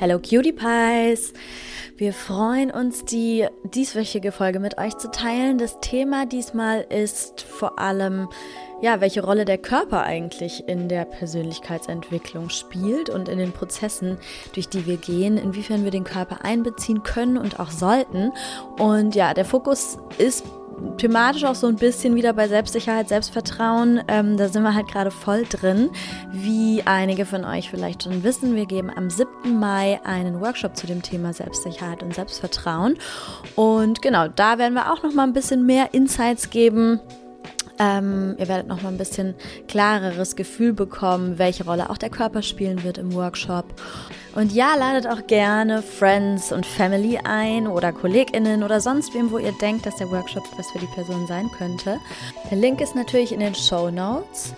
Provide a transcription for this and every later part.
Hello Cutie Pies! Wir freuen uns, die dieswöchige Folge mit euch zu teilen. Das Thema diesmal ist vor allem, ja, welche Rolle der Körper eigentlich in der Persönlichkeitsentwicklung spielt und in den Prozessen, durch die wir gehen, inwiefern wir den Körper einbeziehen können und auch sollten. Und ja, der Fokus ist thematisch auch so ein bisschen wieder bei Selbstsicherheit, Selbstvertrauen. Ähm, da sind wir halt gerade voll drin. Wie einige von euch vielleicht schon wissen, wir geben am 7. Mai einen Workshop zu dem Thema Selbstsicherheit und Selbstvertrauen. Und genau, da werden wir auch noch mal ein bisschen mehr Insights geben ähm, ihr werdet noch mal ein bisschen klareres Gefühl bekommen, welche Rolle auch der Körper spielen wird im Workshop. Und ja, ladet auch gerne Friends und Family ein oder KollegInnen oder sonst wem, wo ihr denkt, dass der Workshop was für die Person sein könnte. Der Link ist natürlich in den Show Notes.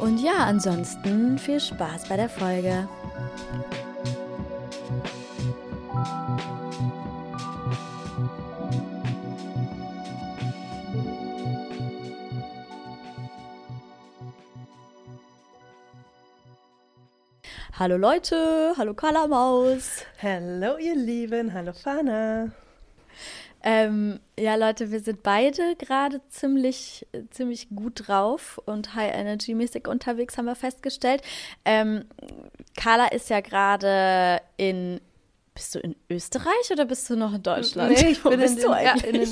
Und ja, ansonsten viel Spaß bei der Folge. Hallo Leute, hallo Carla Maus. Hallo ihr Lieben, hallo Fana. Ähm, ja Leute, wir sind beide gerade ziemlich, ziemlich gut drauf und High Energy mäßig unterwegs, haben wir festgestellt. Ähm, Carla ist ja gerade in bist du in Österreich oder bist du noch in Deutschland? Nee, ich bin in den, ja, in, den,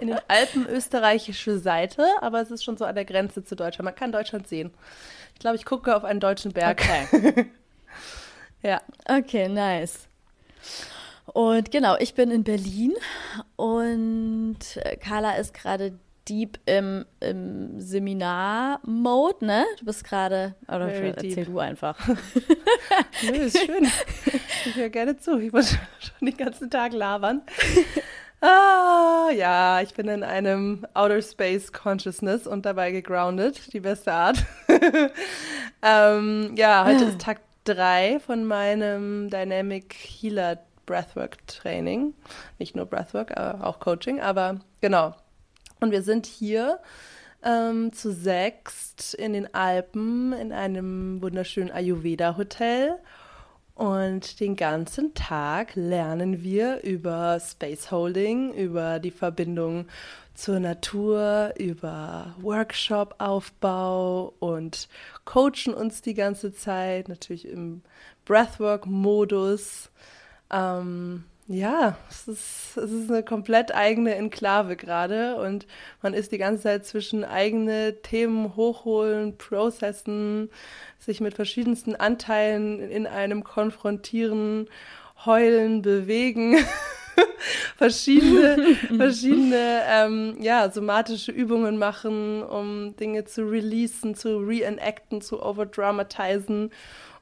in den Alpen österreichische Seite, aber es ist schon so an der Grenze zu Deutschland. Man kann Deutschland sehen. Ich glaube, ich gucke auf einen deutschen Berg. Okay. Ja. Okay, nice. Und genau, ich bin in Berlin und äh, Carla ist gerade deep im, im Seminar-Mode, ne? Du bist gerade, oder Very erzähl deep. du einfach. Nö, ist schön. Ich höre gerne zu. Ich muss schon den ganzen Tag labern. Ah, ja, ich bin in einem Outer Space Consciousness und dabei gegroundet. Die beste Art. ähm, ja, heute ist Tag drei von meinem Dynamic Healer Breathwork Training. Nicht nur Breathwork, auch Coaching, aber genau. Und wir sind hier ähm, zu sechst in den Alpen in einem wunderschönen Ayurveda Hotel. Und den ganzen Tag lernen wir über Space Holding, über die Verbindung zur Natur, über Workshop-Aufbau und coachen uns die ganze Zeit, natürlich im Breathwork-Modus. Ähm, ja, es ist, es ist eine komplett eigene Enklave gerade und man ist die ganze Zeit zwischen eigene Themen hochholen, processen, sich mit verschiedensten Anteilen in einem konfrontieren, heulen, bewegen. verschiedene, verschiedene ähm, ja, somatische Übungen machen, um Dinge zu releasen, zu reenacten, zu overdramatisieren.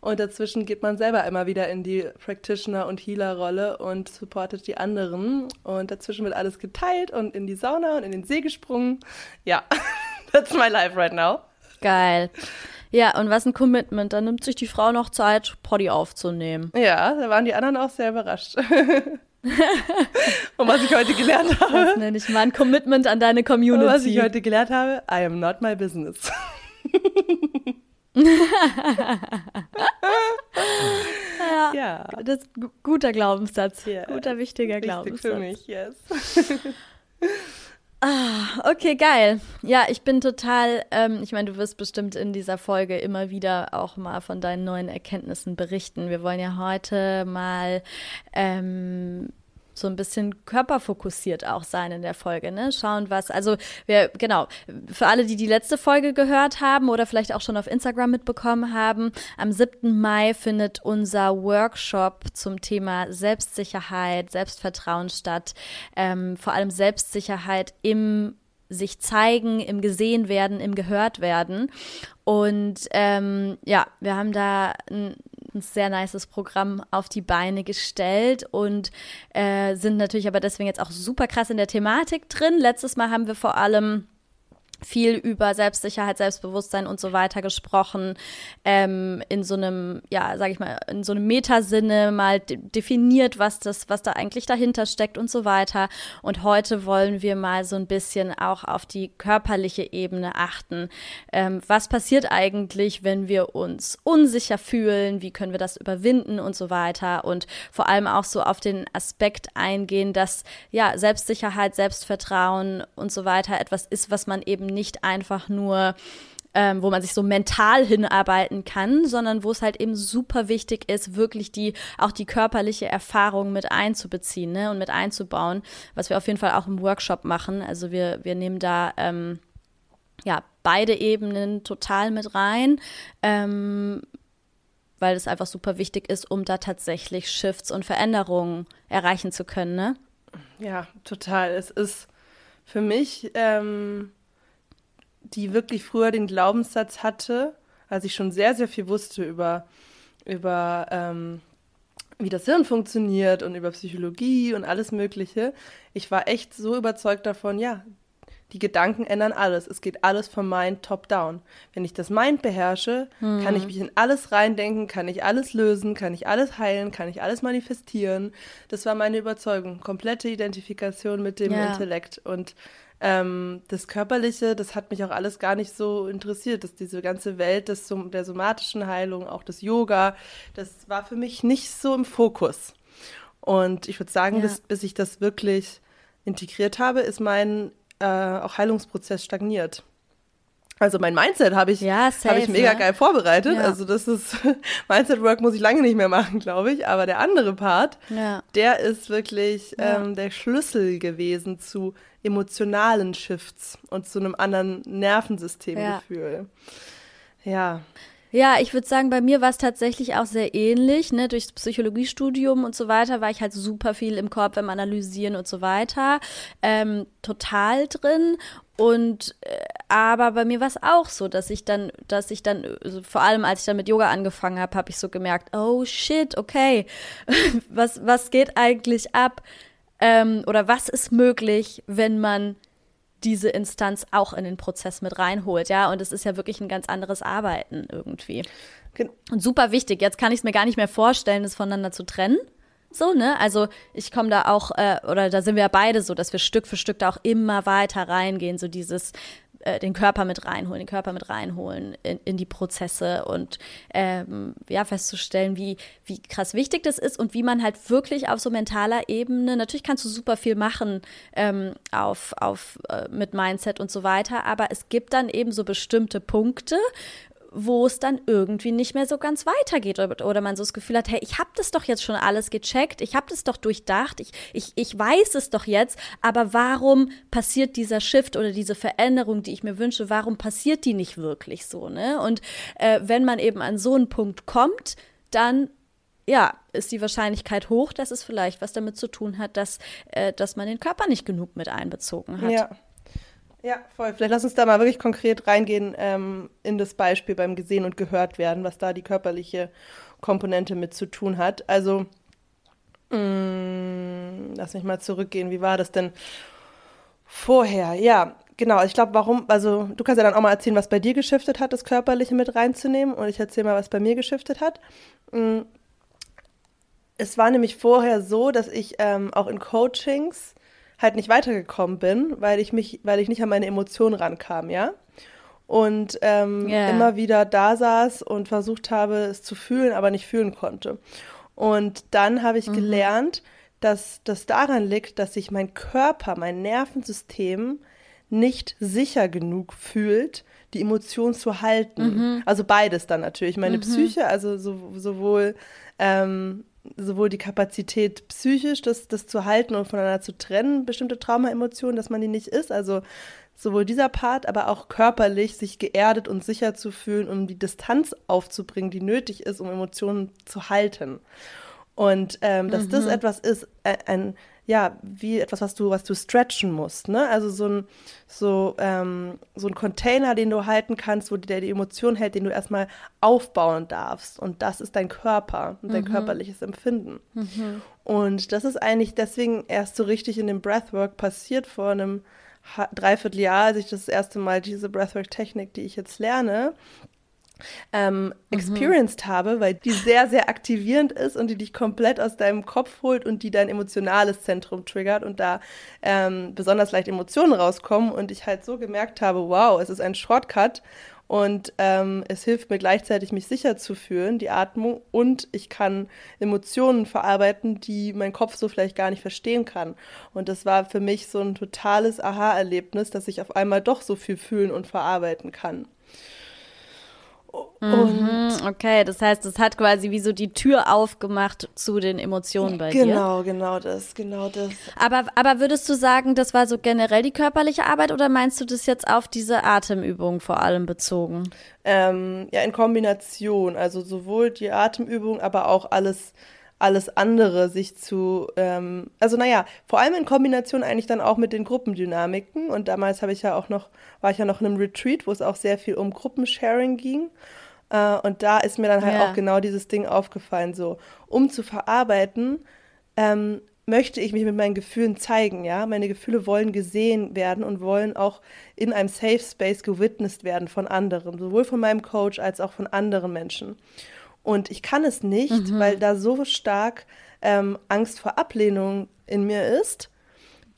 Und dazwischen geht man selber immer wieder in die Practitioner- und Healer-Rolle und supportet die anderen. Und dazwischen wird alles geteilt und in die Sauna und in den See gesprungen. Ja, that's my life right now. Geil. Ja, und was ein Commitment. Da nimmt sich die Frau noch Zeit, Poddy aufzunehmen. Ja, da waren die anderen auch sehr überrascht. und was ich heute gelernt habe. Das nenne ich mal ein Commitment an deine Community. Und was ich heute gelernt habe, I am not my business. ja, ja, das ist ein guter Glaubenssatz. Yeah. Guter, wichtiger Glaubenssatz. für mich, yes. Ah, okay, geil. Ja, ich bin total, ähm, ich meine, du wirst bestimmt in dieser Folge immer wieder auch mal von deinen neuen Erkenntnissen berichten. Wir wollen ja heute mal ähm, so ein bisschen körperfokussiert auch sein in der Folge, ne? Schauen, was, also wir, genau, für alle, die die letzte Folge gehört haben oder vielleicht auch schon auf Instagram mitbekommen haben, am 7. Mai findet unser Workshop zum Thema Selbstsicherheit, Selbstvertrauen statt, ähm, vor allem Selbstsicherheit im sich zeigen, im gesehen werden, im gehört werden. Und ähm, ja, wir haben da ein ein sehr nices Programm auf die Beine gestellt und äh, sind natürlich aber deswegen jetzt auch super krass in der Thematik drin. Letztes Mal haben wir vor allem viel über Selbstsicherheit, Selbstbewusstsein und so weiter gesprochen, ähm, in so einem, ja, sag ich mal, in so einem Metasinne mal de definiert, was das, was da eigentlich dahinter steckt und so weiter. Und heute wollen wir mal so ein bisschen auch auf die körperliche Ebene achten. Ähm, was passiert eigentlich, wenn wir uns unsicher fühlen? Wie können wir das überwinden und so weiter? Und vor allem auch so auf den Aspekt eingehen, dass ja Selbstsicherheit, Selbstvertrauen und so weiter etwas ist, was man eben nicht einfach nur ähm, wo man sich so mental hinarbeiten kann, sondern wo es halt eben super wichtig ist, wirklich die, auch die körperliche Erfahrung mit einzubeziehen ne, und mit einzubauen, was wir auf jeden Fall auch im Workshop machen. Also wir, wir nehmen da ähm, ja beide Ebenen total mit rein. Ähm, weil es einfach super wichtig ist, um da tatsächlich Shifts und Veränderungen erreichen zu können, ne? Ja, total. Es ist für mich ähm, die wirklich früher den Glaubenssatz hatte, als ich schon sehr, sehr viel wusste über, über ähm, wie das Hirn funktioniert und über Psychologie und alles Mögliche. Ich war echt so überzeugt davon, ja, die Gedanken ändern alles. Es geht alles vom Mind top-down. Wenn ich das Mind beherrsche, hm. kann ich mich in alles reindenken, kann ich alles lösen, kann ich alles heilen, kann ich alles manifestieren. Das war meine Überzeugung. Komplette Identifikation mit dem ja. Intellekt. Und ähm, das Körperliche, das hat mich auch alles gar nicht so interessiert. dass diese ganze Welt des, der somatischen Heilung, auch das Yoga, das war für mich nicht so im Fokus. Und ich würde sagen, ja. bis, bis ich das wirklich integriert habe, ist mein äh, auch Heilungsprozess stagniert. Also mein Mindset habe ich, ja, hab ich mega ne? geil vorbereitet. Ja. Also das ist Mindset-Work muss ich lange nicht mehr machen, glaube ich. Aber der andere Part, ja. der ist wirklich ähm, der Schlüssel gewesen zu emotionalen Shifts und zu einem anderen Nervensystemgefühl. Ja. Ja, ich würde sagen, bei mir war es tatsächlich auch sehr ähnlich. Ne? Durchs Psychologiestudium und so weiter war ich halt super viel im Korb beim Analysieren und so weiter. Ähm, total drin. Und äh, aber bei mir war es auch so, dass ich dann, dass ich dann, also vor allem als ich dann mit Yoga angefangen habe, habe ich so gemerkt, oh shit, okay, was, was geht eigentlich ab? Ähm, oder was ist möglich, wenn man diese Instanz auch in den Prozess mit reinholt, ja? Und es ist ja wirklich ein ganz anderes Arbeiten irgendwie. Und super wichtig, jetzt kann ich es mir gar nicht mehr vorstellen, das voneinander zu trennen. So, ne? Also ich komme da auch, äh, oder da sind wir ja beide so, dass wir Stück für Stück da auch immer weiter reingehen, so dieses, äh, den Körper mit reinholen, den Körper mit reinholen in, in die Prozesse und ähm, ja, festzustellen, wie, wie krass wichtig das ist und wie man halt wirklich auf so mentaler Ebene, natürlich kannst du super viel machen ähm, auf, auf, äh, mit Mindset und so weiter, aber es gibt dann eben so bestimmte Punkte, wo es dann irgendwie nicht mehr so ganz weitergeht oder, oder man so das Gefühl hat, hey, ich habe das doch jetzt schon alles gecheckt, ich habe das doch durchdacht, ich, ich, ich weiß es doch jetzt, aber warum passiert dieser Shift oder diese Veränderung, die ich mir wünsche, warum passiert die nicht wirklich so, ne? Und äh, wenn man eben an so einen Punkt kommt, dann ja, ist die Wahrscheinlichkeit hoch, dass es vielleicht was damit zu tun hat, dass, äh, dass man den Körper nicht genug mit einbezogen hat. Ja. Ja, voll. Vielleicht lass uns da mal wirklich konkret reingehen ähm, in das Beispiel beim Gesehen und Gehört werden, was da die körperliche Komponente mit zu tun hat. Also, mh, mm, lass mich mal zurückgehen. Wie war das denn vorher? Ja, genau. Ich glaube, warum, also du kannst ja dann auch mal erzählen, was bei dir geschiftet hat, das Körperliche mit reinzunehmen. Und ich erzähle mal, was bei mir geschiftet hat. Mm, es war nämlich vorher so, dass ich ähm, auch in Coachings halt nicht weitergekommen bin, weil ich mich, weil ich nicht an meine Emotionen rankam, ja. Und ähm, yeah. immer wieder da saß und versucht habe, es zu fühlen, aber nicht fühlen konnte. Und dann habe ich mhm. gelernt, dass das daran liegt, dass sich mein Körper, mein Nervensystem nicht sicher genug fühlt, die Emotion zu halten. Mhm. Also beides dann natürlich. Meine mhm. Psyche, also so, sowohl ähm, sowohl die Kapazität psychisch, das, das zu halten und voneinander zu trennen, bestimmte Traumaemotionen, dass man die nicht ist. Also sowohl dieser Part, aber auch körperlich sich geerdet und sicher zu fühlen, um die Distanz aufzubringen, die nötig ist, um Emotionen zu halten. Und ähm, dass mhm. das etwas ist, ein, ein ja, wie etwas, was du, was du stretchen musst, ne? Also so ein, so, ähm, so ein Container, den du halten kannst, wo der die Emotion hält, den du erstmal aufbauen darfst. Und das ist dein Körper und dein mhm. körperliches Empfinden. Mhm. Und das ist eigentlich deswegen erst so richtig in dem Breathwork passiert vor einem Dreivierteljahr, als ich das erste Mal diese Breathwork-Technik, die ich jetzt lerne, ähm, mhm. experienced habe, weil die sehr, sehr aktivierend ist und die dich komplett aus deinem Kopf holt und die dein emotionales Zentrum triggert und da ähm, besonders leicht Emotionen rauskommen und ich halt so gemerkt habe, wow, es ist ein Shortcut und ähm, es hilft mir gleichzeitig, mich sicher zu fühlen, die Atmung. Und ich kann Emotionen verarbeiten, die mein Kopf so vielleicht gar nicht verstehen kann. Und das war für mich so ein totales Aha-Erlebnis, dass ich auf einmal doch so viel fühlen und verarbeiten kann. Mhm, okay, das heißt, es hat quasi wie so die Tür aufgemacht zu den Emotionen bei genau, dir. Genau, genau das, genau das. Aber, aber würdest du sagen, das war so generell die körperliche Arbeit oder meinst du das jetzt auf diese Atemübung vor allem bezogen? Ähm, ja, in Kombination. Also sowohl die Atemübung, aber auch alles alles andere sich zu, ähm, also naja, vor allem in Kombination eigentlich dann auch mit den Gruppendynamiken. Und damals habe ich ja auch noch, war ich ja noch in einem Retreat, wo es auch sehr viel um Gruppensharing ging. Äh, und da ist mir dann halt ja. auch genau dieses Ding aufgefallen, so, um zu verarbeiten, ähm, möchte ich mich mit meinen Gefühlen zeigen, ja. Meine Gefühle wollen gesehen werden und wollen auch in einem Safe Space gewitnessed werden von anderen, sowohl von meinem Coach als auch von anderen Menschen. Und ich kann es nicht, mhm. weil da so stark ähm, Angst vor Ablehnung in mir ist,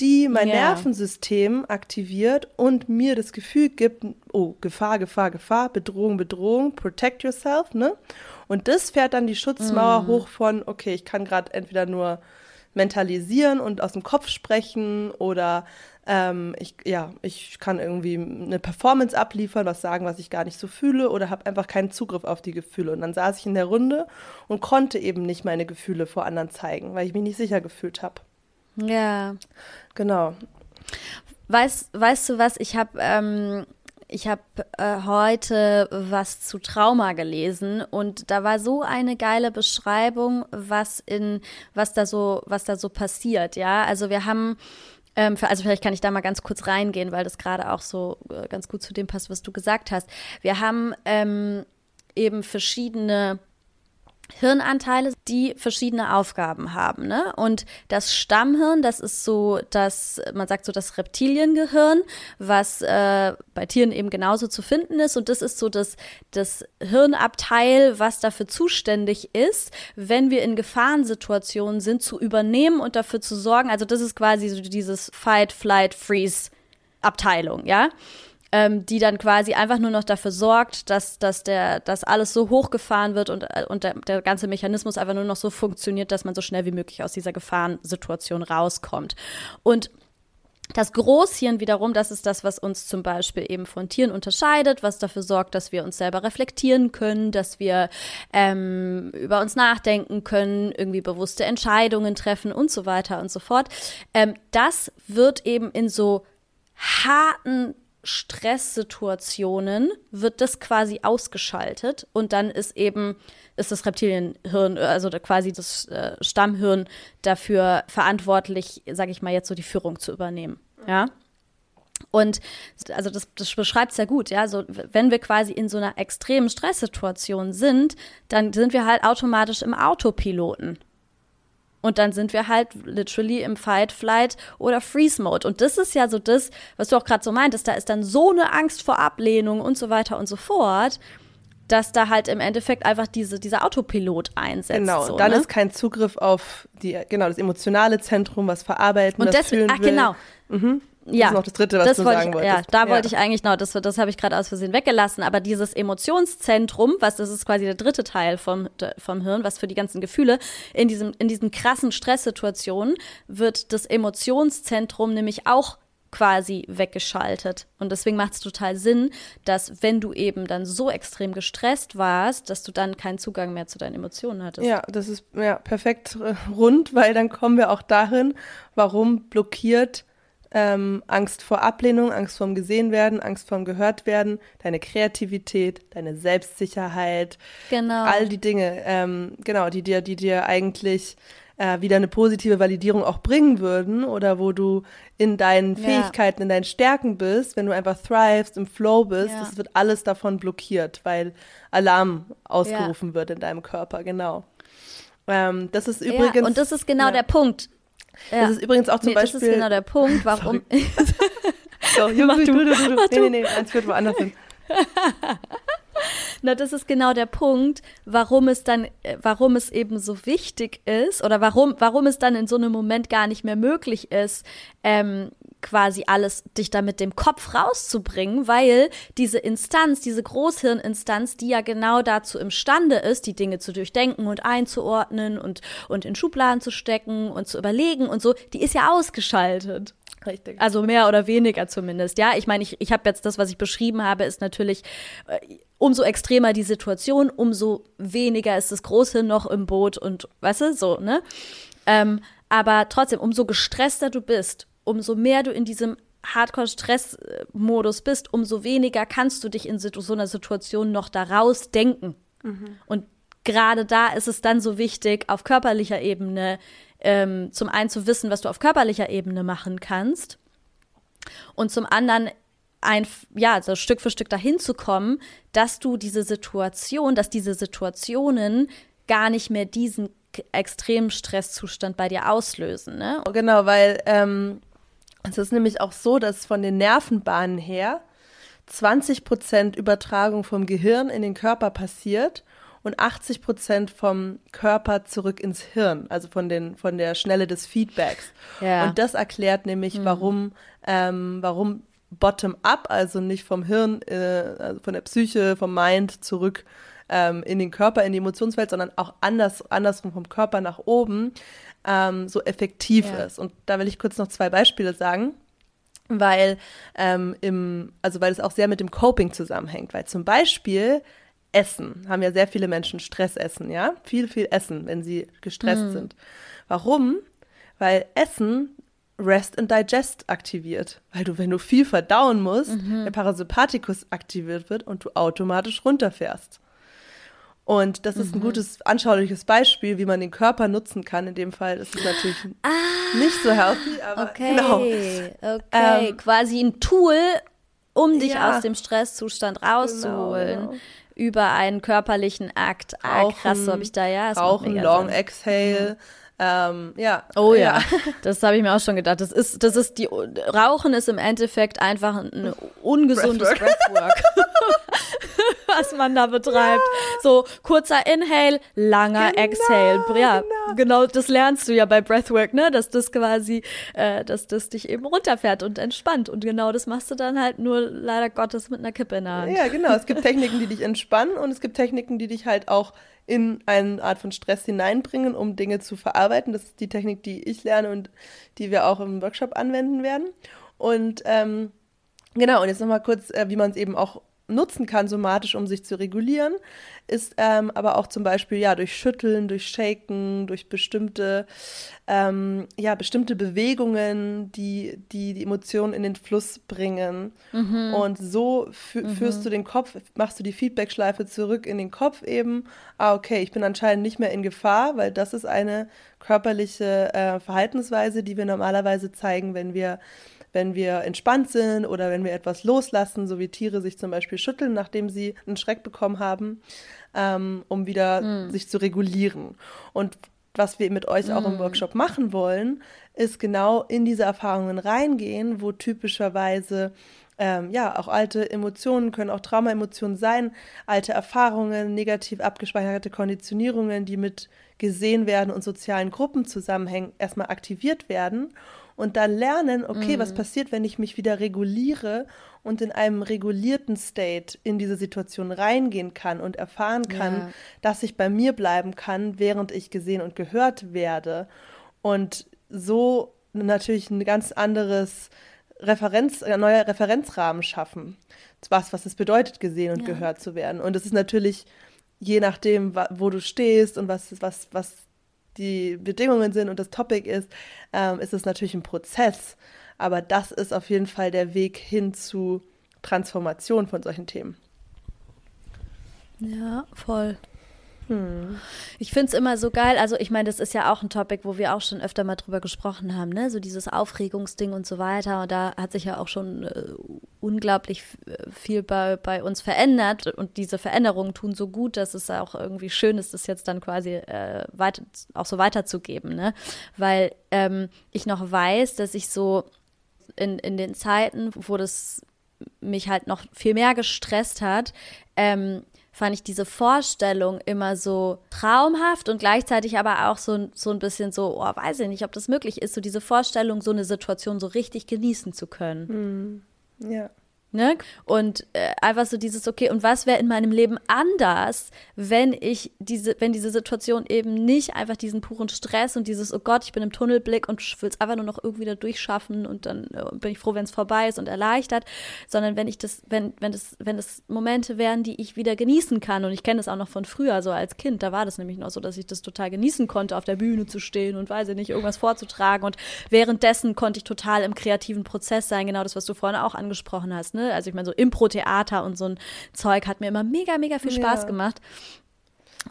die mein yeah. Nervensystem aktiviert und mir das Gefühl gibt, oh, Gefahr, Gefahr, Gefahr, Bedrohung, Bedrohung, protect yourself, ne? Und das fährt dann die Schutzmauer mhm. hoch von, okay, ich kann gerade entweder nur mentalisieren und aus dem Kopf sprechen oder ähm, ich, ja, ich kann irgendwie eine Performance abliefern, was sagen, was ich gar nicht so fühle oder habe einfach keinen Zugriff auf die Gefühle. Und dann saß ich in der Runde und konnte eben nicht meine Gefühle vor anderen zeigen, weil ich mich nicht sicher gefühlt habe. Ja. Genau. Weißt, weißt du was, ich habe ähm, ich habe äh, heute was zu Trauma gelesen und da war so eine geile Beschreibung, was in was da so was da so passiert, ja? Also wir haben ähm, für, also vielleicht kann ich da mal ganz kurz reingehen, weil das gerade auch so äh, ganz gut zu dem passt, was du gesagt hast. Wir haben ähm, eben verschiedene Hirnanteile, die verschiedene Aufgaben haben. Ne? Und das Stammhirn, das ist so das, man sagt so das Reptiliengehirn, was äh, bei Tieren eben genauso zu finden ist. Und das ist so das, das Hirnabteil, was dafür zuständig ist, wenn wir in Gefahrensituationen sind, zu übernehmen und dafür zu sorgen. Also das ist quasi so dieses Fight, Flight, Freeze Abteilung, ja ähm, die dann quasi einfach nur noch dafür sorgt, dass, dass, der, dass alles so hochgefahren wird und, äh, und der, der ganze Mechanismus einfach nur noch so funktioniert, dass man so schnell wie möglich aus dieser Gefahrensituation rauskommt. Und das Großhirn wiederum, das ist das, was uns zum Beispiel eben von Tieren unterscheidet, was dafür sorgt, dass wir uns selber reflektieren können, dass wir ähm, über uns nachdenken können, irgendwie bewusste Entscheidungen treffen und so weiter und so fort. Ähm, das wird eben in so harten Stresssituationen wird das quasi ausgeschaltet und dann ist eben ist das Reptilienhirn, also quasi das äh, Stammhirn dafür verantwortlich, sage ich mal jetzt so die Führung zu übernehmen, ja. Und also das, das beschreibt es ja gut, ja. Also wenn wir quasi in so einer extremen Stresssituation sind, dann sind wir halt automatisch im Autopiloten. Und dann sind wir halt literally im Fight, Flight oder Freeze Mode. Und das ist ja so das, was du auch gerade so meintest. Da ist dann so eine Angst vor Ablehnung und so weiter und so fort, dass da halt im Endeffekt einfach diese, dieser Autopilot einsetzt. Genau, so, dann ne? ist kein Zugriff auf die, genau, das emotionale Zentrum, was verarbeiten, und das deswegen, fühlen ach, genau. Mhm. Das ja, ist noch das Dritte, was das du sagen ich, wolltest. Ja, da ja. wollte ich eigentlich noch, das, das habe ich gerade aus Versehen weggelassen, aber dieses Emotionszentrum, was das ist quasi der dritte Teil vom, vom Hirn, was für die ganzen Gefühle, in, diesem, in diesen krassen Stresssituationen wird das Emotionszentrum nämlich auch quasi weggeschaltet. Und deswegen macht es total Sinn, dass wenn du eben dann so extrem gestresst warst, dass du dann keinen Zugang mehr zu deinen Emotionen hattest. Ja, das ist ja perfekt äh, rund, weil dann kommen wir auch dahin, warum blockiert ähm, Angst vor Ablehnung, Angst vorm Gesehenwerden, Angst vorm Gehörtwerden, deine Kreativität, deine Selbstsicherheit, genau. all die Dinge, ähm, genau, die dir, die dir eigentlich äh, wieder eine positive Validierung auch bringen würden oder wo du in deinen Fähigkeiten, ja. in deinen Stärken bist, wenn du einfach thrivest, im Flow bist, ja. das wird alles davon blockiert, weil Alarm ausgerufen ja. wird in deinem Körper, genau. Ähm, das ist übrigens. Und das ist genau der Punkt ja. Das ist übrigens auch zum nee, Beispiel. Das ist genau der Punkt, warum. So, Junge, du, du, du, du. Nee, nee, nee, eins führt woanders hin. Na, das ist genau der Punkt, warum es dann, äh, warum es eben so wichtig ist oder warum, warum es dann in so einem Moment gar nicht mehr möglich ist, ähm, quasi alles dich da mit dem Kopf rauszubringen, weil diese Instanz, diese Großhirninstanz, die ja genau dazu imstande ist, die Dinge zu durchdenken und einzuordnen und, und in Schubladen zu stecken und zu überlegen und so, die ist ja ausgeschaltet. Richtig. Also mehr oder weniger zumindest. Ja, ich meine, ich, ich habe jetzt das, was ich beschrieben habe, ist natürlich äh, umso extremer die Situation, umso weniger ist das Großhirn noch im Boot und weißt du, so, ne? Ähm, aber trotzdem, umso gestresster du bist, umso mehr du in diesem Hardcore-Stress-Modus bist, umso weniger kannst du dich in so einer Situation noch daraus denken. Mhm. Und gerade da ist es dann so wichtig, auf körperlicher Ebene ähm, zum einen zu wissen, was du auf körperlicher Ebene machen kannst und zum anderen ein, ja, so Stück für Stück dahin zu kommen, dass du diese Situation, dass diese Situationen gar nicht mehr diesen extremen Stresszustand bei dir auslösen. Ne? Genau, weil ähm, es ist nämlich auch so, dass von den Nervenbahnen her 20 Prozent Übertragung vom Gehirn in den Körper passiert und 80 Prozent vom Körper zurück ins Hirn, also von, den, von der Schnelle des Feedbacks. Ja. Und das erklärt nämlich, mhm. warum, ähm, warum bottom-up, also nicht vom Hirn, äh, also von der Psyche, vom Mind zurück ähm, in den Körper, in die Emotionswelt, sondern auch anders, andersrum vom Körper nach oben ähm, so effektiv ja. ist. Und da will ich kurz noch zwei Beispiele sagen weil ähm, im, also weil es auch sehr mit dem Coping zusammenhängt, weil zum Beispiel Essen haben ja sehr viele Menschen Stressessen, ja, viel viel Essen, wenn sie gestresst mm. sind. Warum? Weil Essen Rest and Digest aktiviert. Weil du, wenn du viel verdauen musst, mhm. der Parasympathikus aktiviert wird und du automatisch runterfährst. Und das ist mhm. ein gutes, anschauliches Beispiel, wie man den Körper nutzen kann. In dem Fall ist es natürlich ah, nicht so healthy, aber okay, genau. Okay, ähm, quasi ein Tool, um dich ja, aus dem Stresszustand rauszuholen. Genau, genau. Über einen körperlichen Akt. Ah, Rauchen, krass, so habe ich da ja. Rauchen, Long Sinn. Exhale. Mhm ähm, ja. Oh ja, ja. das habe ich mir auch schon gedacht. Das ist, das ist die Rauchen ist im Endeffekt einfach ein ungesundes Breathwork, was man da betreibt. Ja. So kurzer Inhale, langer genau, Exhale. Ja, genau. genau. das lernst du ja bei Breathwork, ne, dass das quasi, äh, dass das dich eben runterfährt und entspannt. Und genau das machst du dann halt nur leider Gottes mit einer Kippe in der Hand. Ja, genau. Es gibt Techniken, die dich entspannen und es gibt Techniken, die dich halt auch in eine Art von Stress hineinbringen, um Dinge zu verarbeiten. Das ist die Technik, die ich lerne und die wir auch im Workshop anwenden werden. Und ähm, genau, und jetzt nochmal kurz, äh, wie man es eben auch nutzen kann, somatisch, um sich zu regulieren, ist ähm, aber auch zum Beispiel ja durch Schütteln, durch Shaken, durch bestimmte ähm, ja bestimmte Bewegungen, die, die die Emotionen in den Fluss bringen. Mhm. Und so fü mhm. führst du den Kopf, machst du die Feedbackschleife zurück in den Kopf eben. Ah, okay, ich bin anscheinend nicht mehr in Gefahr, weil das ist eine körperliche äh, Verhaltensweise, die wir normalerweise zeigen, wenn wir wenn wir entspannt sind oder wenn wir etwas loslassen, so wie Tiere sich zum Beispiel schütteln, nachdem sie einen Schreck bekommen haben, ähm, um wieder mhm. sich zu regulieren. Und was wir mit euch auch im hm. Workshop machen wollen, ist genau in diese Erfahrungen reingehen, wo typischerweise ähm, ja, auch alte Emotionen können auch Traumaemotionen sein, alte Erfahrungen, negativ abgespeicherte Konditionierungen, die mit gesehen werden und sozialen Gruppen zusammenhängen, erstmal aktiviert werden und dann lernen, okay, mhm. was passiert, wenn ich mich wieder reguliere und in einem regulierten State in diese Situation reingehen kann und erfahren kann, ja. dass ich bei mir bleiben kann, während ich gesehen und gehört werde. Und so natürlich ein ganz anderes Referenz, ein neuer Referenzrahmen schaffen. Was, was es bedeutet, gesehen und ja. gehört zu werden. Und es ist natürlich je nachdem, wo du stehst und was, was, was die Bedingungen sind und das Topic ist, ähm, ist es natürlich ein Prozess. Aber das ist auf jeden Fall der Weg hin zu Transformation von solchen Themen. Ja, voll. Hm. Ich finde es immer so geil. Also, ich meine, das ist ja auch ein Topic, wo wir auch schon öfter mal drüber gesprochen haben, ne? So dieses Aufregungsding und so weiter. Und da hat sich ja auch schon äh, unglaublich viel bei, bei uns verändert. Und diese Veränderungen tun so gut, dass es auch irgendwie schön ist, das jetzt dann quasi äh, weiter, auch so weiterzugeben, ne? Weil ähm, ich noch weiß, dass ich so in, in den Zeiten, wo das mich halt noch viel mehr gestresst hat, ähm, fand ich diese Vorstellung immer so traumhaft und gleichzeitig aber auch so, so ein bisschen so, oh, weiß ich nicht, ob das möglich ist, so diese Vorstellung, so eine Situation so richtig genießen zu können. Mhm. Ja. Ne? Und äh, einfach so dieses, okay, und was wäre in meinem Leben anders, wenn ich diese, wenn diese Situation eben nicht einfach diesen puren Stress und dieses, oh Gott, ich bin im Tunnelblick und will es einfach nur noch irgendwie da durchschaffen und dann äh, bin ich froh, wenn es vorbei ist und erleichtert, sondern wenn ich das, wenn, wenn das, wenn das Momente wären, die ich wieder genießen kann. Und ich kenne das auch noch von früher, so als Kind, da war das nämlich noch so, dass ich das total genießen konnte, auf der Bühne zu stehen und weiß ich nicht, irgendwas vorzutragen. Und währenddessen konnte ich total im kreativen Prozess sein, genau das, was du vorhin auch angesprochen hast. Ne? Also ich meine, so Impro-Theater und so ein Zeug hat mir immer mega, mega viel Spaß ja. gemacht.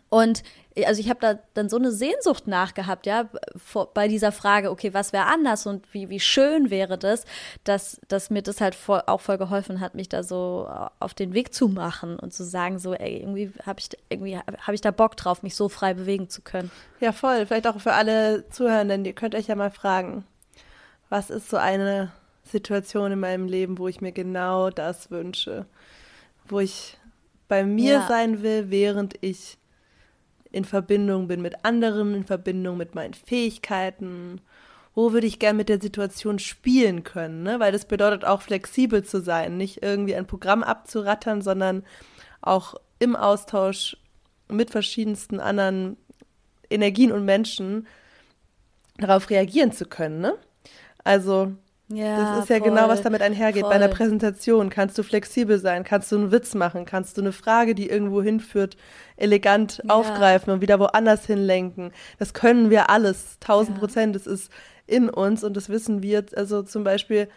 Und also ich habe da dann so eine Sehnsucht nachgehabt, ja, vor, bei dieser Frage, okay, was wäre anders und wie, wie schön wäre das, dass, dass mir das halt voll, auch voll geholfen hat, mich da so auf den Weg zu machen und zu sagen, so, ey, irgendwie habe ich, irgendwie habe ich da Bock drauf, mich so frei bewegen zu können. Ja, voll. Vielleicht auch für alle Zuhörenden, ihr könnt euch ja mal fragen, was ist so eine Situation in meinem Leben, wo ich mir genau das wünsche, wo ich bei mir ja. sein will, während ich in Verbindung bin mit anderen, in Verbindung mit meinen Fähigkeiten. Wo würde ich gern mit der Situation spielen können? Ne? Weil das bedeutet auch flexibel zu sein, nicht irgendwie ein Programm abzurattern, sondern auch im Austausch mit verschiedensten anderen Energien und Menschen darauf reagieren zu können. Ne? Also ja, das ist ja voll, genau, was damit einhergeht. Voll. Bei einer Präsentation kannst du flexibel sein, kannst du einen Witz machen, kannst du eine Frage, die irgendwo hinführt, elegant ja. aufgreifen und wieder woanders hinlenken. Das können wir alles, tausend ja. Prozent. Das ist in uns und das wissen wir. Also zum Beispiel,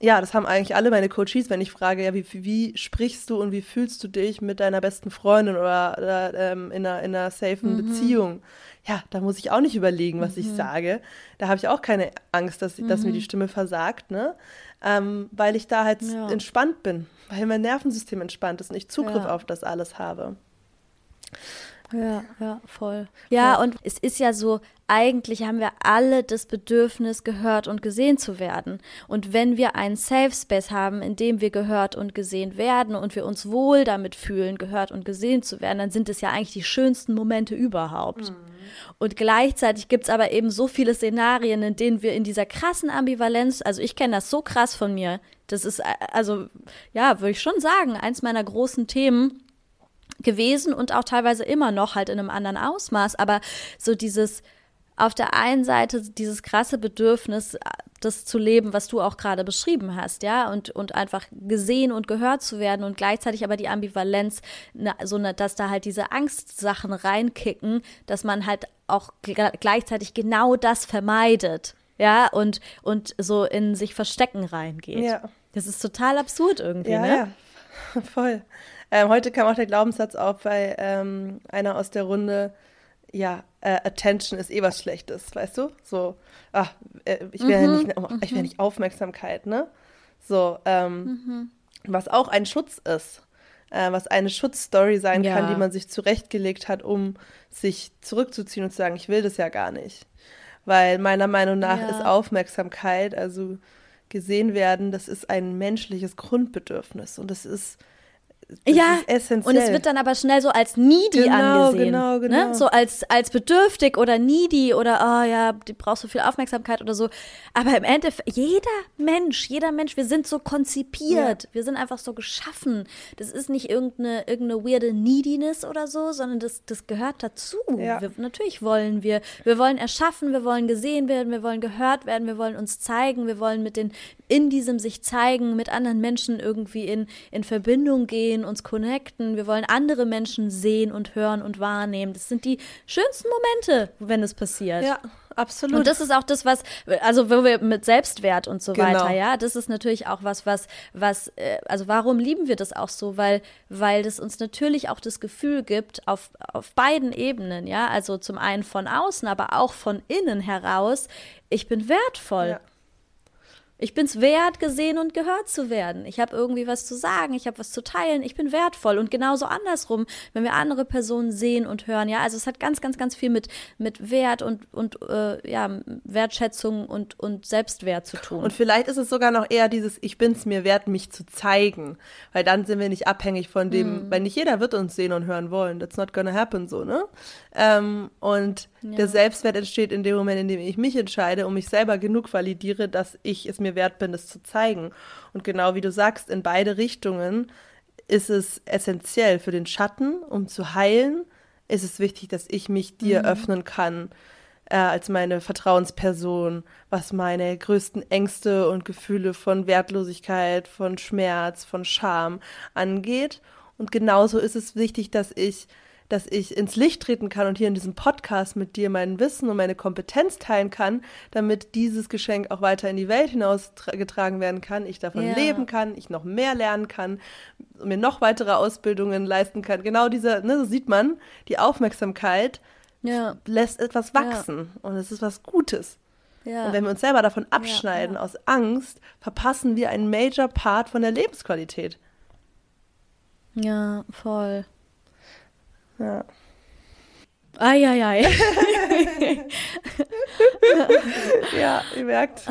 ja, das haben eigentlich alle meine Coaches, wenn ich frage, ja, wie, wie sprichst du und wie fühlst du dich mit deiner besten Freundin oder, oder ähm, in, einer, in einer safen mhm. Beziehung? ja, da muss ich auch nicht überlegen, was mhm. ich sage. Da habe ich auch keine Angst, dass, mhm. dass mir die mhm. Stimme versagt, ne? Ähm, weil ich da halt ja. entspannt bin, weil mein Nervensystem entspannt ist und ich Zugriff ja. auf das alles habe. Ja, ja, voll. Ja, und es ist ja so, eigentlich haben wir alle das Bedürfnis, gehört und gesehen zu werden. Und wenn wir einen Safe Space haben, in dem wir gehört und gesehen werden und wir uns wohl damit fühlen, gehört und gesehen zu werden, dann sind es ja eigentlich die schönsten Momente überhaupt. Mhm. Und gleichzeitig gibt es aber eben so viele Szenarien, in denen wir in dieser krassen Ambivalenz, also ich kenne das so krass von mir, das ist, also ja, würde ich schon sagen, eins meiner großen Themen gewesen und auch teilweise immer noch halt in einem anderen Ausmaß. Aber so dieses auf der einen Seite dieses krasse Bedürfnis, das zu leben, was du auch gerade beschrieben hast, ja, und, und einfach gesehen und gehört zu werden und gleichzeitig aber die Ambivalenz, so ne, dass da halt diese Angstsachen reinkicken, dass man halt auch gleichzeitig genau das vermeidet, ja, und, und so in sich verstecken reingeht. Ja. Das ist total absurd irgendwie, ja, ne? Ja, voll. Ähm, heute kam auch der Glaubenssatz auf bei ähm, einer aus der Runde, ja, äh, Attention ist eh was Schlechtes, weißt du? So, ach, äh, ich will mhm, ja nicht, ich will mhm. nicht Aufmerksamkeit, ne? So, ähm, mhm. was auch ein Schutz ist, äh, was eine Schutzstory sein ja. kann, die man sich zurechtgelegt hat, um sich zurückzuziehen und zu sagen, ich will das ja gar nicht. Weil meiner Meinung nach ja. ist Aufmerksamkeit, also gesehen werden, das ist ein menschliches Grundbedürfnis und das ist ja, und es wird dann aber schnell so als needy genau, angesehen. Genau, ne? genau. Ne? So als, als bedürftig oder needy oder, oh ja, die brauchst so viel Aufmerksamkeit oder so. Aber im Endeffekt, jeder Mensch, jeder Mensch, wir sind so konzipiert. Ja. Wir sind einfach so geschaffen. Das ist nicht irgendeine, irgendeine weirde Neediness oder so, sondern das, das gehört dazu. Ja. Wir, natürlich wollen wir, wir wollen erschaffen, wir wollen gesehen werden, wir wollen gehört werden, wir wollen uns zeigen, wir wollen mit den, in diesem sich zeigen, mit anderen Menschen irgendwie in, in Verbindung gehen uns connecten, wir wollen andere Menschen sehen und hören und wahrnehmen. Das sind die schönsten Momente, wenn es passiert. Ja. Absolut. Und das ist auch das, was, also wo wir mit Selbstwert und so genau. weiter, ja, das ist natürlich auch was, was, was, äh, also warum lieben wir das auch so? Weil, weil das uns natürlich auch das Gefühl gibt, auf, auf beiden Ebenen, ja, also zum einen von außen, aber auch von innen heraus, ich bin wertvoll. Ja. Ich bin's wert, gesehen und gehört zu werden. Ich habe irgendwie was zu sagen, ich habe was zu teilen, ich bin wertvoll. Und genauso andersrum, wenn wir andere Personen sehen und hören, ja, also es hat ganz, ganz, ganz viel mit, mit Wert und, und äh, ja, Wertschätzung und, und Selbstwert zu tun. Und vielleicht ist es sogar noch eher dieses, ich bin's mir wert, mich zu zeigen. Weil dann sind wir nicht abhängig von dem, mm. weil nicht jeder wird uns sehen und hören wollen. That's not gonna happen so, ne? Ähm, und ja. der Selbstwert entsteht in dem Moment, in dem ich mich entscheide und mich selber genug validiere, dass ich es mir wert bin, es zu zeigen. Und genau wie du sagst, in beide Richtungen ist es essentiell für den Schatten, um zu heilen, ist es wichtig, dass ich mich dir mhm. öffnen kann äh, als meine Vertrauensperson, was meine größten Ängste und Gefühle von Wertlosigkeit, von Schmerz, von Scham angeht. Und genauso ist es wichtig, dass ich dass ich ins Licht treten kann und hier in diesem Podcast mit dir mein Wissen und meine Kompetenz teilen kann, damit dieses Geschenk auch weiter in die Welt hinausgetragen werden kann, ich davon ja. leben kann, ich noch mehr lernen kann, mir noch weitere Ausbildungen leisten kann. Genau diese, ne, so sieht man, die Aufmerksamkeit ja. lässt etwas wachsen ja. und es ist was Gutes. Und wenn wir uns selber davon abschneiden aus Angst, verpassen wir einen Major Part von der Lebensqualität. Ja, voll. Ja. Eieiei. ja, ihr merkt,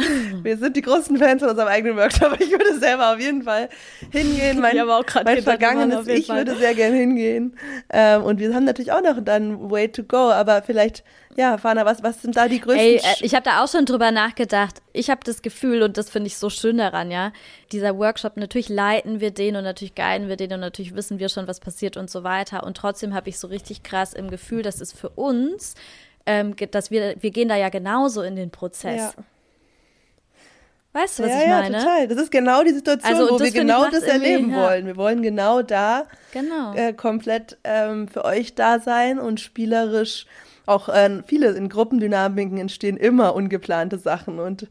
wir sind die großen Fans von unserem eigenen Workshop. Ich würde selber auf jeden Fall hingehen. Mein, mein vergangenes Ich Fall. würde sehr gerne hingehen. Ähm, und wir haben natürlich auch noch dann Way to Go, aber vielleicht ja, Fana, was, was sind da die größten? Ey, äh, ich habe da auch schon drüber nachgedacht. Ich habe das Gefühl, und das finde ich so schön daran, ja, dieser Workshop, natürlich leiten wir den und natürlich guiden wir den und natürlich wissen wir schon, was passiert und so weiter. Und trotzdem habe ich so richtig krass im Gefühl, dass es für uns, ähm, dass wir, wir gehen da ja genauso in den Prozess. Ja. Weißt du, was ja, ich meine? Ja, total. Das ist genau die Situation, also, wo wir genau das erleben ja. wollen. Wir wollen genau da genau. Äh, komplett ähm, für euch da sein und spielerisch auch äh, viele in Gruppendynamiken entstehen immer ungeplante Sachen und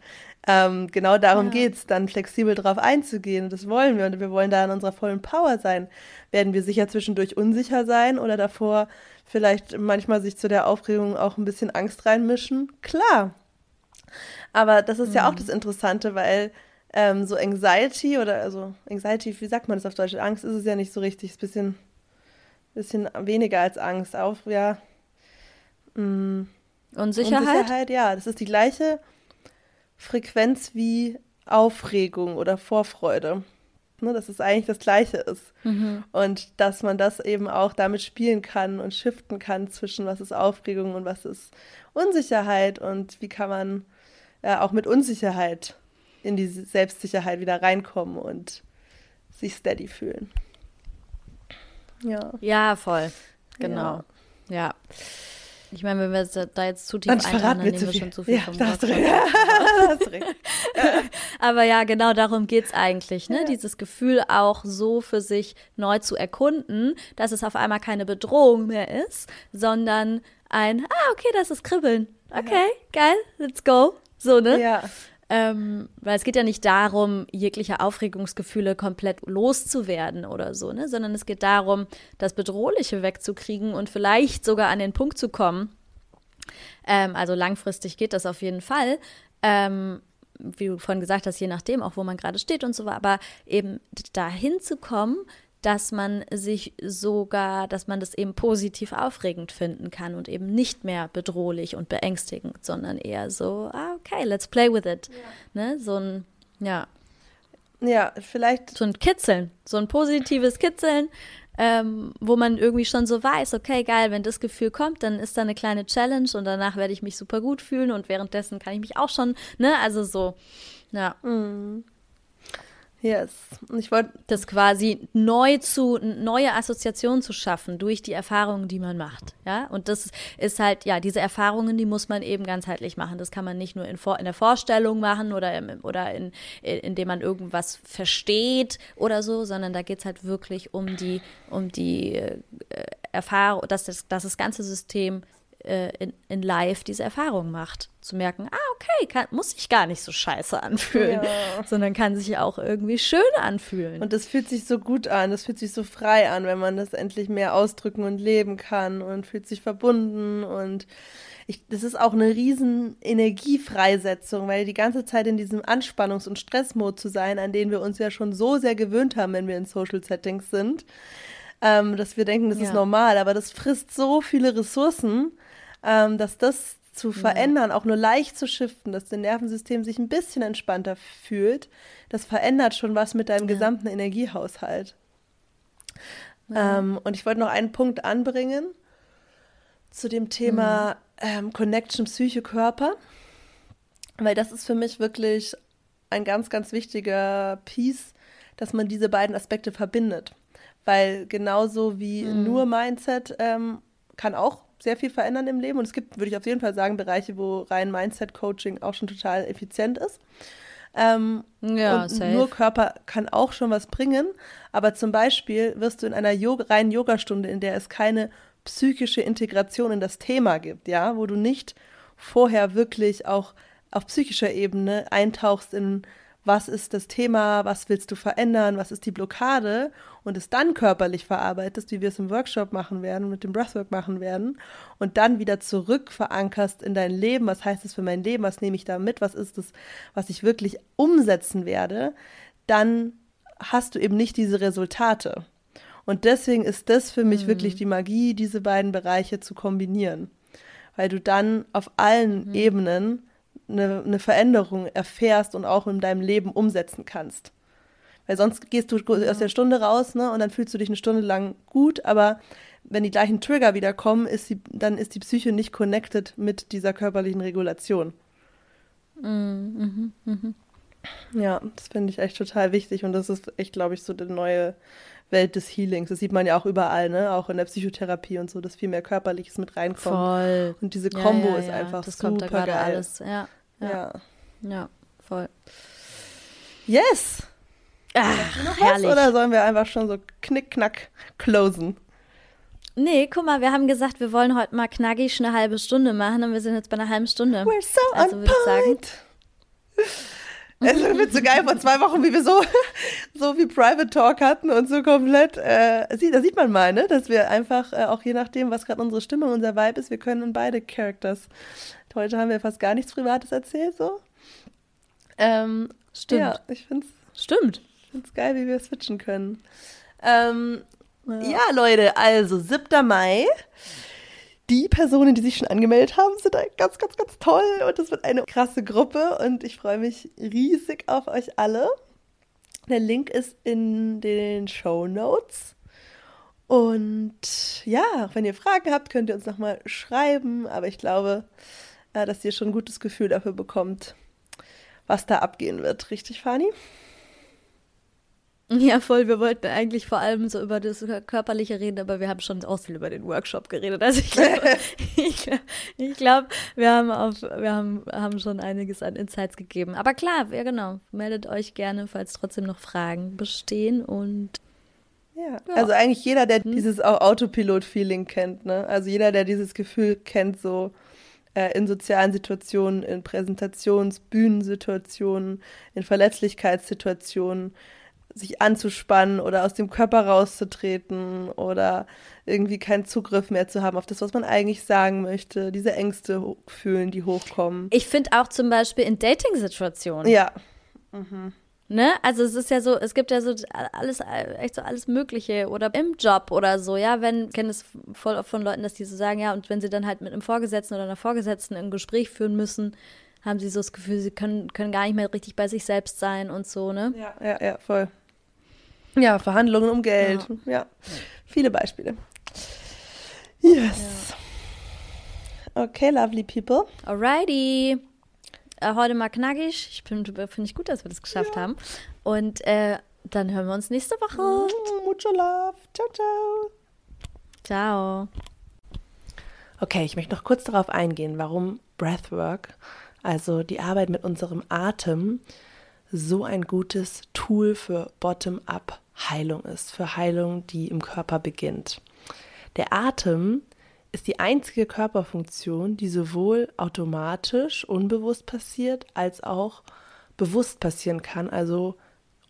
ähm, genau darum ja. es, dann flexibel darauf einzugehen. Das wollen wir. Und wir wollen da in unserer vollen Power sein. Werden wir sicher zwischendurch unsicher sein oder davor vielleicht manchmal sich zu der Aufregung auch ein bisschen Angst reinmischen? Klar. Aber das ist mhm. ja auch mhm. das Interessante, weil ähm, so Anxiety oder also Anxiety, wie sagt man das auf Deutsch? Angst ist es ja nicht so richtig, ist ein bisschen, bisschen weniger als Angst. Auf, ja, Mhm. Unsicherheit? Unsicherheit, ja. Das ist die gleiche Frequenz wie Aufregung oder Vorfreude. Ne, dass es eigentlich das Gleiche ist. Mhm. Und dass man das eben auch damit spielen kann und shiften kann zwischen was ist Aufregung und was ist Unsicherheit und wie kann man äh, auch mit Unsicherheit in die Selbstsicherheit wieder reinkommen und sich steady fühlen. Ja. Ja, voll. Genau. ja. ja. Ich meine, wenn wir da jetzt zu tief eintauchen, dann nehmen wir schon zu viel ja, vom da hast Aber ja, genau darum geht es eigentlich, ne? Ja. Dieses Gefühl auch so für sich neu zu erkunden, dass es auf einmal keine Bedrohung mehr ist, sondern ein, ah, okay, das ist Kribbeln. Okay, ja. geil, let's go. So, ne? Ja. Ähm, weil es geht ja nicht darum, jegliche Aufregungsgefühle komplett loszuwerden oder so, ne? sondern es geht darum, das Bedrohliche wegzukriegen und vielleicht sogar an den Punkt zu kommen. Ähm, also langfristig geht das auf jeden Fall. Ähm, wie du vorhin gesagt hast, je nachdem, auch wo man gerade steht und so, aber eben dahin zu kommen, dass man sich sogar, dass man das eben positiv aufregend finden kann und eben nicht mehr bedrohlich und beängstigend, sondern eher so, ah, okay, let's play with it. Ja. Ne? So ein, ja. Ja, vielleicht. So ein Kitzeln, so ein positives Kitzeln, ähm, wo man irgendwie schon so weiß, okay, geil, wenn das Gefühl kommt, dann ist da eine kleine Challenge und danach werde ich mich super gut fühlen und währenddessen kann ich mich auch schon, ne, also so, ja. Mhm. Yes. Und ich wollte das quasi neu zu neue Assoziationen zu schaffen durch die Erfahrungen, die man macht. Ja, und das ist halt ja diese Erfahrungen, die muss man eben ganzheitlich machen. Das kann man nicht nur in, in der Vorstellung machen oder im, oder in, in, indem man irgendwas versteht oder so, sondern da geht es halt wirklich um die um die äh, Erfahrung, dass das, dass das ganze System äh, in, in live diese Erfahrung macht. Zu merken, ah, okay, kann, muss sich gar nicht so scheiße anfühlen, ja. sondern kann sich auch irgendwie schön anfühlen. Und das fühlt sich so gut an, das fühlt sich so frei an, wenn man das endlich mehr ausdrücken und leben kann und fühlt sich verbunden und ich, das ist auch eine riesen Energiefreisetzung, weil die ganze Zeit in diesem Anspannungs- und Stressmod zu sein, an den wir uns ja schon so sehr gewöhnt haben, wenn wir in Social Settings sind, ähm, dass wir denken, das ja. ist normal, aber das frisst so viele Ressourcen, ähm, dass das zu verändern, ja. auch nur leicht zu shiften, dass dein Nervensystem sich ein bisschen entspannter fühlt, das verändert schon was mit deinem ja. gesamten Energiehaushalt. Ähm, und ich wollte noch einen Punkt anbringen zu dem Thema mhm. ähm, Connection Psyche Körper, weil das ist für mich wirklich ein ganz, ganz wichtiger Piece, dass man diese beiden Aspekte verbindet. Weil genauso wie mhm. nur Mindset ähm, kann auch sehr viel verändern im Leben und es gibt, würde ich auf jeden Fall sagen, Bereiche, wo rein Mindset-Coaching auch schon total effizient ist. Ähm, ja, nur Körper kann auch schon was bringen. Aber zum Beispiel wirst du in einer Yoga, reinen Yogastunde, in der es keine psychische Integration in das Thema gibt, ja, wo du nicht vorher wirklich auch auf psychischer Ebene eintauchst in was ist das Thema, was willst du verändern, was ist die Blockade und es dann körperlich verarbeitest, wie wir es im Workshop machen werden, mit dem Breathwork machen werden und dann wieder zurück verankerst in dein Leben, was heißt es für mein Leben, was nehme ich da mit, was ist es, was ich wirklich umsetzen werde, dann hast du eben nicht diese Resultate. Und deswegen ist das für mich mhm. wirklich die Magie, diese beiden Bereiche zu kombinieren. Weil du dann auf allen mhm. Ebenen eine, eine Veränderung erfährst und auch in deinem Leben umsetzen kannst. Weil sonst gehst du aus der Stunde raus, ne, und dann fühlst du dich eine Stunde lang gut, aber wenn die gleichen Trigger wieder kommen, ist die, dann ist die Psyche nicht connected mit dieser körperlichen Regulation. Mhm, mh, mh. Ja, das finde ich echt total wichtig und das ist echt, glaube ich, so die neue Welt des Healings. Das sieht man ja auch überall, ne? Auch in der Psychotherapie und so, dass viel mehr Körperliches mit reinkommt. Voll. Und diese Kombo ja, ja, ist einfach das super kommt da geil. Alles. Ja, ja. Ja, voll. Yes. Ach, noch herrlich. Oder sollen wir einfach schon so knick-knack closen? Nee, guck mal, wir haben gesagt, wir wollen heute mal knackig eine halbe Stunde machen und wir sind jetzt bei einer halben Stunde. We're so also würde ich sagen. Es wird so geil vor zwei Wochen, wie wir so, so wie Private Talk hatten und so komplett. Äh, da sieht man mal, ne, dass wir einfach, äh, auch je nachdem, was gerade unsere Stimmung, unser Vibe ist, wir können in beide Characters. Heute haben wir fast gar nichts Privates erzählt, so. Ähm, Stimmt. Ja, ich finde es. Stimmt. Ich finde es geil, wie wir switchen können. Ähm, ja. ja, Leute, also 7. Mai die Personen, die sich schon angemeldet haben, sind ganz, ganz, ganz toll und es wird eine krasse Gruppe und ich freue mich riesig auf euch alle. Der Link ist in den Show Notes. Und ja, wenn ihr Fragen habt, könnt ihr uns nochmal schreiben, aber ich glaube, äh, dass ihr schon ein gutes Gefühl dafür bekommt, was da abgehen wird. Richtig, Fani? Ja, voll. Wir wollten eigentlich vor allem so über das Körperliche reden, aber wir haben schon auch viel über den Workshop geredet. Also ich glaube, ich, ich glaub, wir, haben, auf, wir haben, haben schon einiges an Insights gegeben. Aber klar, ja genau, meldet euch gerne, falls trotzdem noch Fragen bestehen und ja, ja. also eigentlich jeder, der hm. dieses Autopilot-Feeling kennt, ne? Also jeder, der dieses Gefühl kennt, so äh, in sozialen Situationen, in Präsentations-, Bühnensituationen, in Verletzlichkeitssituationen, sich anzuspannen oder aus dem Körper rauszutreten oder irgendwie keinen Zugriff mehr zu haben auf das, was man eigentlich sagen möchte, diese Ängste fühlen, die hochkommen. Ich finde auch zum Beispiel in Dating-Situationen. Ja. Mhm. Ne? Also es ist ja so, es gibt ja so alles, echt so alles Mögliche oder im Job oder so, ja, wenn, ich kenne es voll oft von Leuten, dass die so sagen, ja, und wenn sie dann halt mit einem Vorgesetzten oder einer Vorgesetzten ein Gespräch führen müssen, haben sie so das Gefühl, sie können, können gar nicht mehr richtig bei sich selbst sein und so, ne? Ja, ja, ja, voll. Ja, Verhandlungen um Geld. Ja, ja. viele Beispiele. Yes. Ja. Okay, lovely people. Alrighty. Äh, heute mal knackig. Ich finde find ich gut, dass wir das geschafft ja. haben. Und äh, dann hören wir uns nächste Woche. Mm, mucho love. Ciao, ciao. Ciao. Okay, ich möchte noch kurz darauf eingehen, warum Breathwork, also die Arbeit mit unserem Atem, so ein gutes Tool für Bottom-up Heilung ist, für Heilung, die im Körper beginnt. Der Atem ist die einzige Körperfunktion, die sowohl automatisch, unbewusst passiert, als auch bewusst passieren kann, also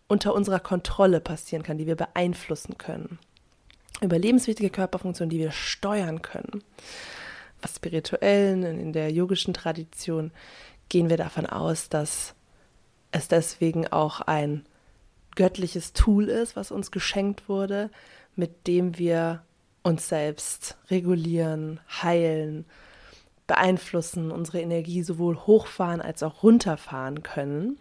unter unserer Kontrolle passieren kann, die wir beeinflussen können. Überlebenswichtige Körperfunktion, die wir steuern können. spirituellen, in der yogischen Tradition gehen wir davon aus, dass es deswegen auch ein göttliches Tool ist, was uns geschenkt wurde, mit dem wir uns selbst regulieren, heilen, beeinflussen, unsere Energie sowohl hochfahren als auch runterfahren können.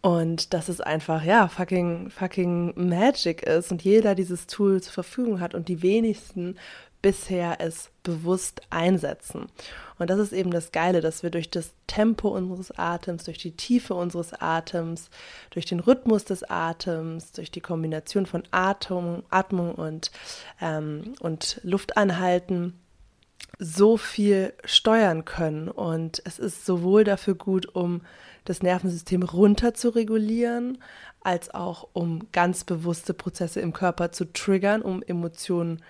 Und dass es einfach, ja, fucking, fucking Magic ist und jeder dieses Tool zur Verfügung hat und die wenigsten bisher es bewusst einsetzen. Und das ist eben das Geile, dass wir durch das Tempo unseres Atems, durch die Tiefe unseres Atems, durch den Rhythmus des Atems, durch die Kombination von Atem, Atmung und, ähm, und Luftanhalten so viel steuern können. Und es ist sowohl dafür gut, um das Nervensystem runter zu regulieren, als auch um ganz bewusste Prozesse im Körper zu triggern, um Emotionen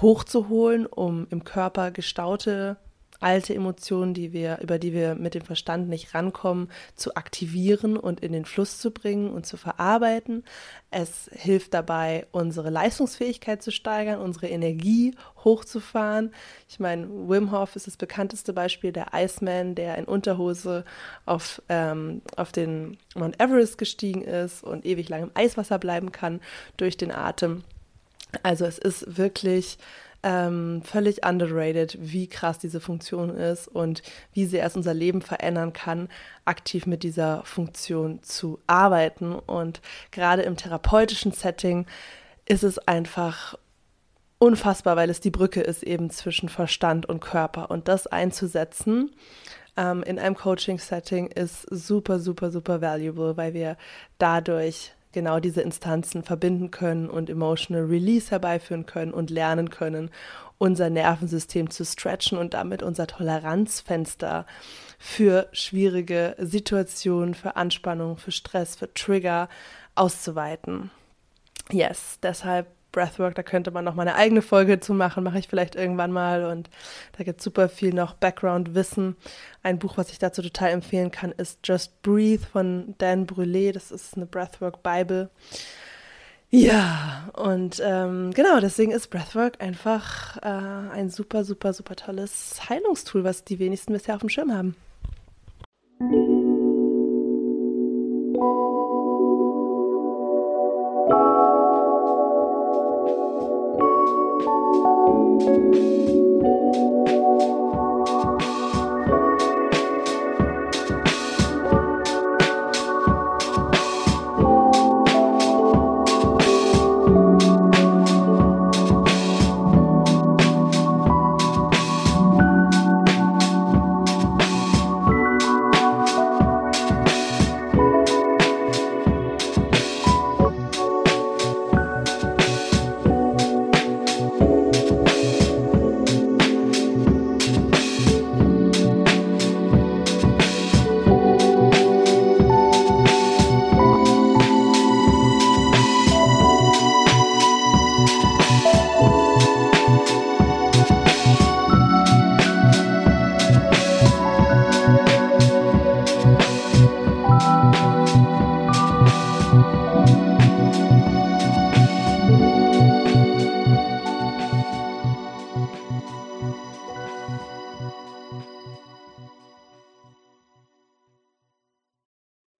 hochzuholen, um im Körper gestaute alte Emotionen, die wir, über die wir mit dem Verstand nicht rankommen, zu aktivieren und in den Fluss zu bringen und zu verarbeiten. Es hilft dabei, unsere Leistungsfähigkeit zu steigern, unsere Energie hochzufahren. Ich meine, Wim Hof ist das bekannteste Beispiel, der Iceman, der in Unterhose auf, ähm, auf den Mount Everest gestiegen ist und ewig lang im Eiswasser bleiben kann durch den Atem. Also es ist wirklich ähm, völlig underrated, wie krass diese Funktion ist und wie sehr es unser Leben verändern kann, aktiv mit dieser Funktion zu arbeiten. Und gerade im therapeutischen Setting ist es einfach unfassbar, weil es die Brücke ist eben zwischen Verstand und Körper. Und das einzusetzen ähm, in einem Coaching-Setting ist super, super, super valuable, weil wir dadurch genau diese Instanzen verbinden können und Emotional Release herbeiführen können und lernen können, unser Nervensystem zu stretchen und damit unser Toleranzfenster für schwierige Situationen, für Anspannung, für Stress, für Trigger auszuweiten. Yes, deshalb Breathwork, da könnte man noch mal eine eigene Folge zu machen, mache ich vielleicht irgendwann mal. Und da gibt es super viel noch Background-Wissen. Ein Buch, was ich dazu total empfehlen kann, ist Just Breathe von Dan Brûlé. Das ist eine Breathwork-Bible. Ja, und ähm, genau, deswegen ist Breathwork einfach äh, ein super, super, super tolles Heilungstool, was die wenigsten bisher auf dem Schirm haben.